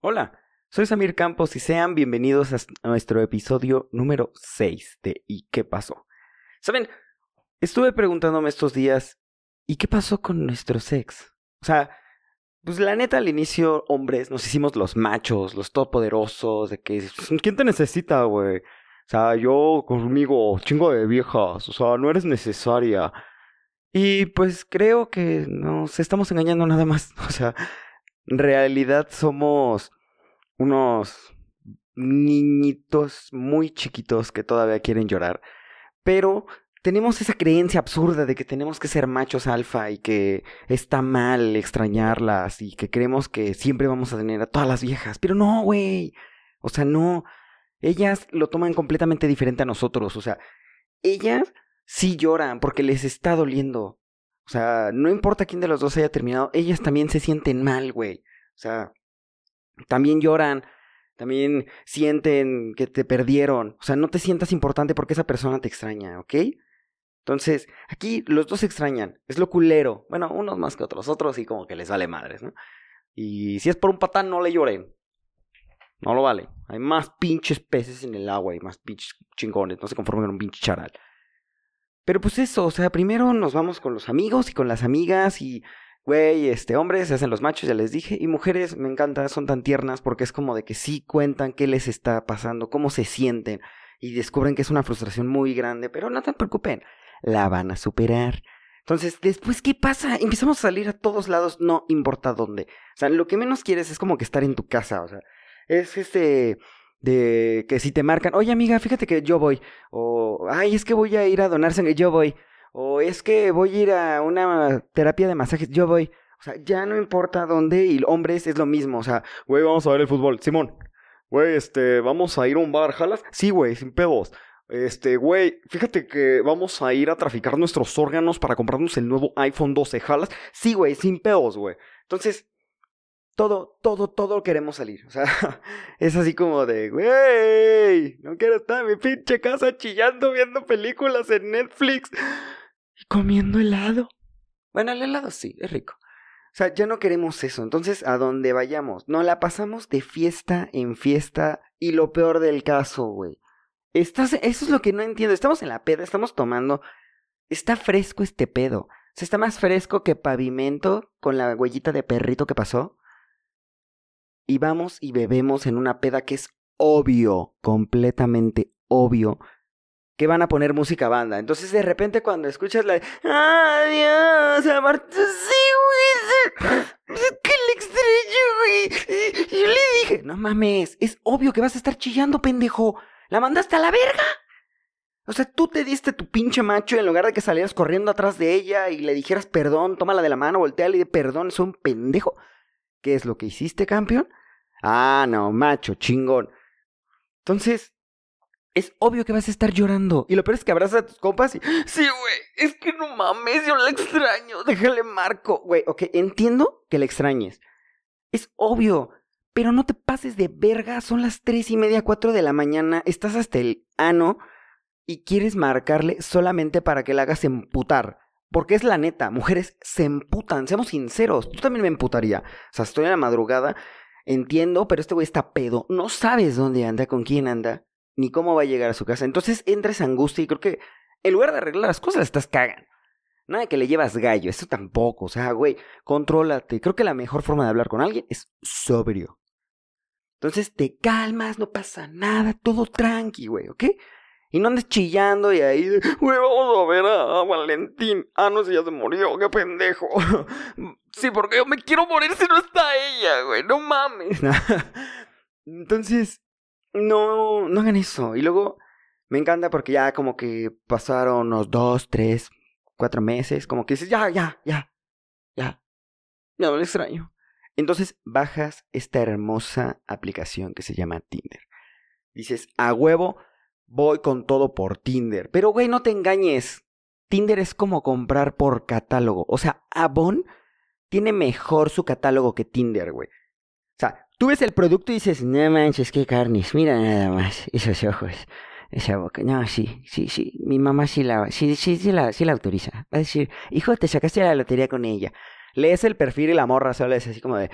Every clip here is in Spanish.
Hola, soy Samir Campos y sean bienvenidos a nuestro episodio número 6 de ¿Y qué pasó? Saben, estuve preguntándome estos días, ¿y qué pasó con nuestro sex? O sea, pues la neta al inicio, hombres, nos hicimos los machos, los todopoderosos, de que, pues, ¿quién te necesita, güey? O sea, yo conmigo, chingo de viejas, o sea, no eres necesaria. Y pues creo que nos estamos engañando nada más. O sea, realidad somos unos niñitos muy chiquitos que todavía quieren llorar. Pero tenemos esa creencia absurda de que tenemos que ser machos alfa y que está mal extrañarlas y que creemos que siempre vamos a tener a todas las viejas. Pero no, güey. O sea, no. Ellas lo toman completamente diferente a nosotros. O sea, ellas sí lloran porque les está doliendo. O sea, no importa quién de los dos haya terminado, ellas también se sienten mal, güey. O sea, también lloran, también sienten que te perdieron. O sea, no te sientas importante porque esa persona te extraña, ¿ok? Entonces, aquí los dos se extrañan. Es lo culero. Bueno, unos más que otros. Otros sí como que les vale madres, ¿no? Y si es por un patán, no le lloren. No lo vale. Hay más pinches peces en el agua y más pinches chingones. No se conformen con un pinche charal. Pero pues eso, o sea, primero nos vamos con los amigos y con las amigas y, güey, este, hombres se hacen los machos, ya les dije, y mujeres, me encanta, son tan tiernas porque es como de que sí cuentan qué les está pasando, cómo se sienten y descubren que es una frustración muy grande, pero no te preocupen, la van a superar. Entonces, después, ¿qué pasa? Empezamos a salir a todos lados, no importa dónde. O sea, lo que menos quieres es como que estar en tu casa, o sea, es este de que si te marcan, oye amiga, fíjate que yo voy, o ay, es que voy a ir a donar sangre, yo voy, o es que voy a ir a una terapia de masajes, yo voy. O sea, ya no importa dónde, y hombres es lo mismo, o sea, güey, vamos a ver el fútbol, Simón, güey, este, vamos a ir a un bar, ¿jalas? Sí, güey, sin pedos. Este, güey, fíjate que vamos a ir a traficar nuestros órganos para comprarnos el nuevo iPhone 12, ¿jalas? Sí, güey, sin pedos, güey. Entonces, todo, todo, todo queremos salir. O sea, es así como de, güey, no quiero estar en mi pinche casa chillando viendo películas en Netflix y comiendo helado. Bueno, el helado sí, es rico. O sea, ya no queremos eso. Entonces, a donde vayamos, no la pasamos de fiesta en fiesta y lo peor del caso, güey. Estás, eso es lo que no entiendo. Estamos en la peda, estamos tomando. Está fresco este pedo. O sea, está más fresco que pavimento con la huellita de perrito que pasó y vamos y bebemos en una peda que es obvio, completamente obvio, que van a poner música banda. Entonces de repente cuando escuchas la adiós, amor, sí, güey, que le extraño, güey. Yo le dije, no mames, es obvio que vas a estar chillando, pendejo. La mandaste a la verga. O sea, tú te diste tu pinche macho en lugar de que salieras corriendo atrás de ella y le dijeras perdón, tómala de la mano, volteale y de perdón, es un pendejo. ¿Qué es lo que hiciste, campeón? Ah, no, macho, chingón. Entonces, es obvio que vas a estar llorando. Y lo peor es que abrazas a tus compas y. Sí, güey, es que no mames, yo la extraño. Déjale marco. Güey, ok, entiendo que la extrañes. Es obvio. Pero no te pases de verga. Son las tres y media, cuatro de la mañana. Estás hasta el ano. Y quieres marcarle solamente para que la hagas emputar. Porque es la neta, mujeres se emputan, seamos sinceros. Yo también me emputaría. O sea, estoy en la madrugada entiendo, pero este güey está pedo, no sabes dónde anda, con quién anda, ni cómo va a llegar a su casa. Entonces entra esa angustia y creo que en lugar de arreglar las cosas, estás cagan. Nada que le llevas gallo, eso tampoco, o sea, güey, contrólate. Creo que la mejor forma de hablar con alguien es sobrio. Entonces te calmas, no pasa nada, todo tranqui, güey, ¿ok? Y no andes chillando y ahí, güey, vamos a ver a, Valentín. Ah, no, si ya se murió, qué pendejo. sí, porque yo me quiero morir si no está ella, güey, no mames. Entonces, no, no hagan eso. Y luego, me encanta porque ya como que pasaron unos dos, tres, cuatro meses, como que dices, ya, ya, ya, ya. Ya no extraño. Entonces bajas esta hermosa aplicación que se llama Tinder. Dices, a huevo, voy con todo por Tinder. Pero, güey, no te engañes. Tinder es como comprar por catálogo. O sea, Avon tiene mejor su catálogo que Tinder, güey. O sea, tú ves el producto y dices, no manches, qué carnes, mira nada más, esos ojos, esa boca. No, sí, sí, sí, mi mamá sí la, sí, sí, sí la, sí la autoriza. Va a decir, hijo, te sacaste la lotería con ella. Lees el perfil y la morra solo es así como de,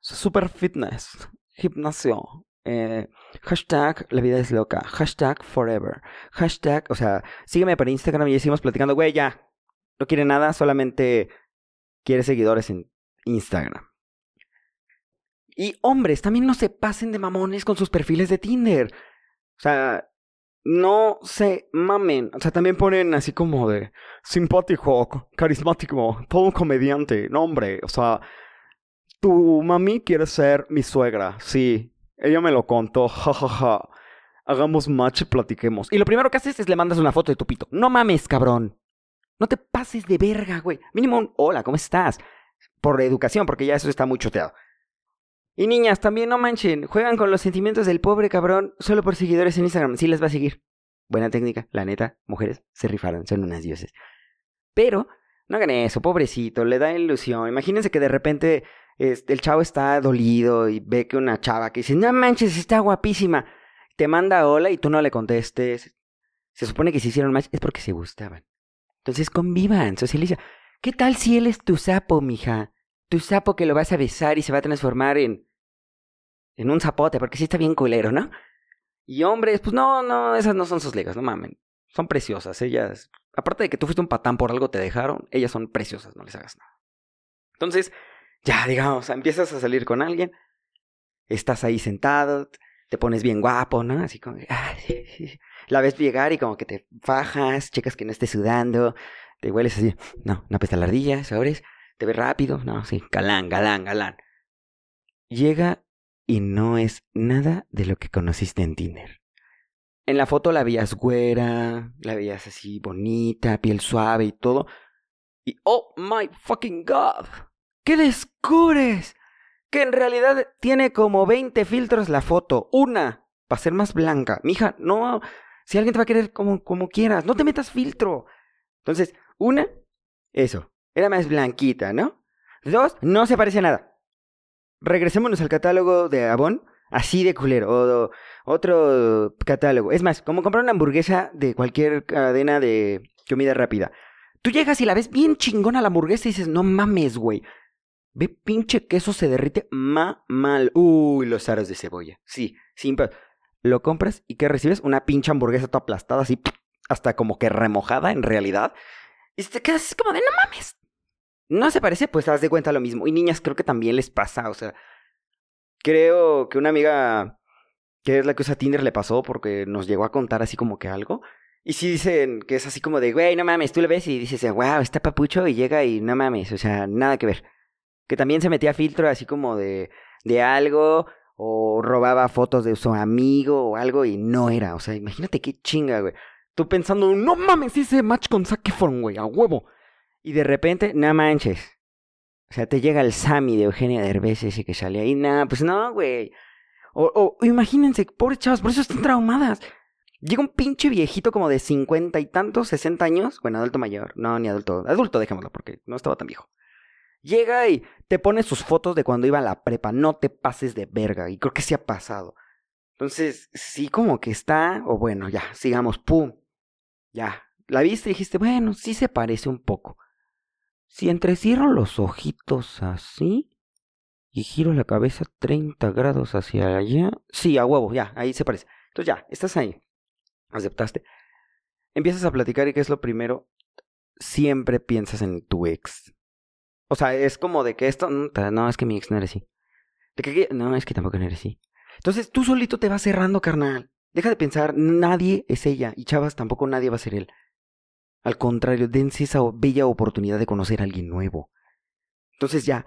super fitness. gimnasio. Eh, hashtag la vida es loca. Hashtag forever. Hashtag, o sea, sígueme por Instagram y decimos platicando, güey, ya. No quiere nada, solamente quiere seguidores en Instagram. Y hombres, también no se pasen de mamones con sus perfiles de Tinder. O sea, no se mamen. O sea, también ponen así como de simpático, carismático, todo un comediante. No, hombre, o sea, tu mami quiere ser mi suegra. Sí, ella me lo contó. jajaja. Ja, ja. Hagamos match y platiquemos. Y lo primero que haces es le mandas una foto de tu pito. No mames, cabrón. No te pases de verga, güey. Mínimo un hola, ¿cómo estás? Por educación, porque ya eso está muy choteado. Y niñas, también no manchen, juegan con los sentimientos del pobre cabrón solo por seguidores en Instagram. Sí les va a seguir. Buena técnica, la neta, mujeres se rifaron, son unas dioses. Pero, no hagan eso, pobrecito, le da ilusión. Imagínense que de repente este, el chavo está dolido y ve que una chava que dice, no manches, está guapísima. Te manda hola y tú no le contestes. Se supone que si hicieron match es porque se gustaban. Entonces convivan, socializa. ¿Qué tal si él es tu sapo, mija? Tu sapo que lo vas a besar y se va a transformar en en un zapote, porque sí está bien culero, ¿no? Y hombres, pues no, no, esas no son sus ligas, no mamen. Son preciosas, ellas. Aparte de que tú fuiste un patán por algo te dejaron, ellas son preciosas, no les hagas nada. Entonces, ya, digamos, empiezas a salir con alguien, estás ahí sentado, te pones bien guapo, ¿no? Así como, ah. La ves llegar y como que te fajas, checas que no esté sudando, te hueles así, no, no apesta la ardilla, ¿sabes? Te ves rápido, no, sí, galán, galán, galán. Llega y no es nada de lo que conociste en Tinder. En la foto la veías güera, la veías así bonita, piel suave y todo. Y oh my fucking god, ¿qué descubres? Que en realidad tiene como 20 filtros la foto. Una, para ser más blanca. Mija, no, si alguien te va a querer como, como quieras, no te metas filtro. Entonces, una, eso, era más blanquita, ¿no? Dos, no se parece a nada regresémonos al catálogo de Avon, así de culero, otro catálogo. Es más, como comprar una hamburguesa de cualquier cadena de comida rápida. Tú llegas y la ves bien chingona la hamburguesa y dices, no mames, güey. Ve pinche queso se derrite ma mal. Uy, los aros de cebolla. Sí, simple. Lo compras y ¿qué recibes? Una pinche hamburguesa toda aplastada, así, hasta como que remojada en realidad. Y te quedas como de, no mames, no se parece, pues haz de cuenta lo mismo. Y niñas creo que también les pasa, o sea, creo que una amiga que es la que usa Tinder le pasó porque nos llegó a contar así como que algo. Y sí dicen que es así como de, güey, no mames, tú le ves y dices, wow, está papucho y llega y no mames, o sea, nada que ver. Que también se metía filtro así como de, de algo o robaba fotos de su amigo o algo y no era. O sea, imagínate qué chinga, güey. Tú pensando, no mames, hice match con Zac güey, a huevo. Y de repente, no manches. O sea, te llega el Sammy de Eugenia Derbez ese que sale ahí. Nah, pues no, güey. O, o imagínense, pobres chavas, por eso están traumadas. Llega un pinche viejito como de cincuenta y tantos, sesenta años. Bueno, adulto mayor. No, ni adulto. Adulto, dejémoslo, porque no estaba tan viejo. Llega y te pone sus fotos de cuando iba a la prepa. No te pases de verga. Y creo que sí ha pasado. Entonces, sí, como que está. O bueno, ya, sigamos. Pum. Ya. La viste y dijiste, bueno, sí se parece un poco. Si entrecierro los ojitos así y giro la cabeza 30 grados hacia allá, sí, a huevo, ya, ahí se parece. Entonces ya, estás ahí. Aceptaste. Empiezas a platicar y qué es lo primero, siempre piensas en tu ex. O sea, es como de que esto, mm, no, es que mi ex no era así. De que, no, es que tampoco no era así. Entonces tú solito te vas cerrando, carnal. Deja de pensar, nadie es ella y chavas tampoco nadie va a ser él. Al contrario, dense esa bella oportunidad de conocer a alguien nuevo. Entonces ya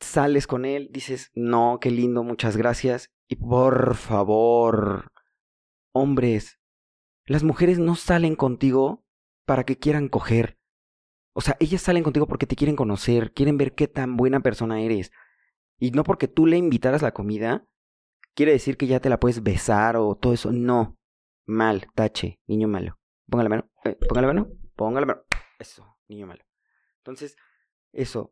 sales con él, dices, no, qué lindo, muchas gracias. Y por favor, hombres, las mujeres no salen contigo para que quieran coger. O sea, ellas salen contigo porque te quieren conocer, quieren ver qué tan buena persona eres. Y no porque tú le invitaras la comida, quiere decir que ya te la puedes besar o todo eso. No. Mal, tache, niño malo. Póngale mano. Eh, póngale mano. Póngale mano. Eso, niño malo. Entonces, eso.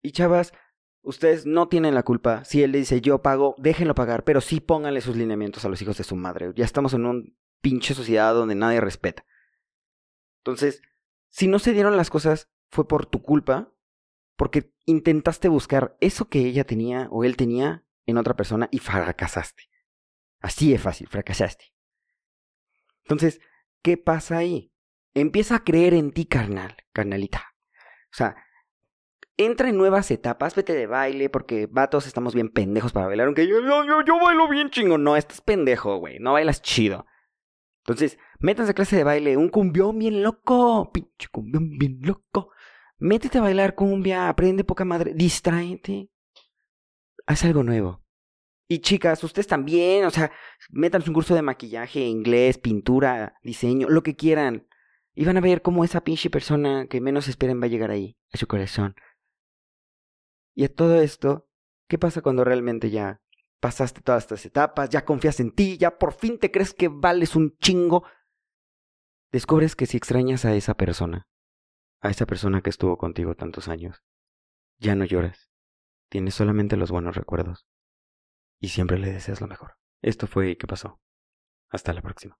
Y chavas, ustedes no tienen la culpa. Si él le dice yo pago, déjenlo pagar, pero sí pónganle sus lineamientos a los hijos de su madre. Ya estamos en una pinche sociedad donde nadie respeta. Entonces, si no se dieron las cosas, fue por tu culpa, porque intentaste buscar eso que ella tenía o él tenía en otra persona y fracasaste. Así es fácil, fracasaste. Entonces, ¿qué pasa ahí? Empieza a creer en ti, carnal, carnalita. O sea, entra en nuevas etapas, vete de baile, porque vatos estamos bien pendejos para bailar, aunque yo, yo, bailo bien chingo. No, estás pendejo, güey, no bailas chido. Entonces, métanse a clase de baile, un cumbión bien loco, pinche cumbión bien loco. Métete a bailar cumbia, aprende poca madre, distráete. Haz algo nuevo. Y chicas, ustedes también, o sea, métanse un curso de maquillaje, inglés, pintura, diseño, lo que quieran. Y van a ver cómo esa pinche persona que menos esperen va a llegar ahí, a su corazón. Y a todo esto, ¿qué pasa cuando realmente ya pasaste todas estas etapas, ya confías en ti, ya por fin te crees que vales un chingo? Descubres que si extrañas a esa persona, a esa persona que estuvo contigo tantos años, ya no lloras, tienes solamente los buenos recuerdos y siempre le deseas lo mejor. Esto fue ¿Qué pasó? Hasta la próxima.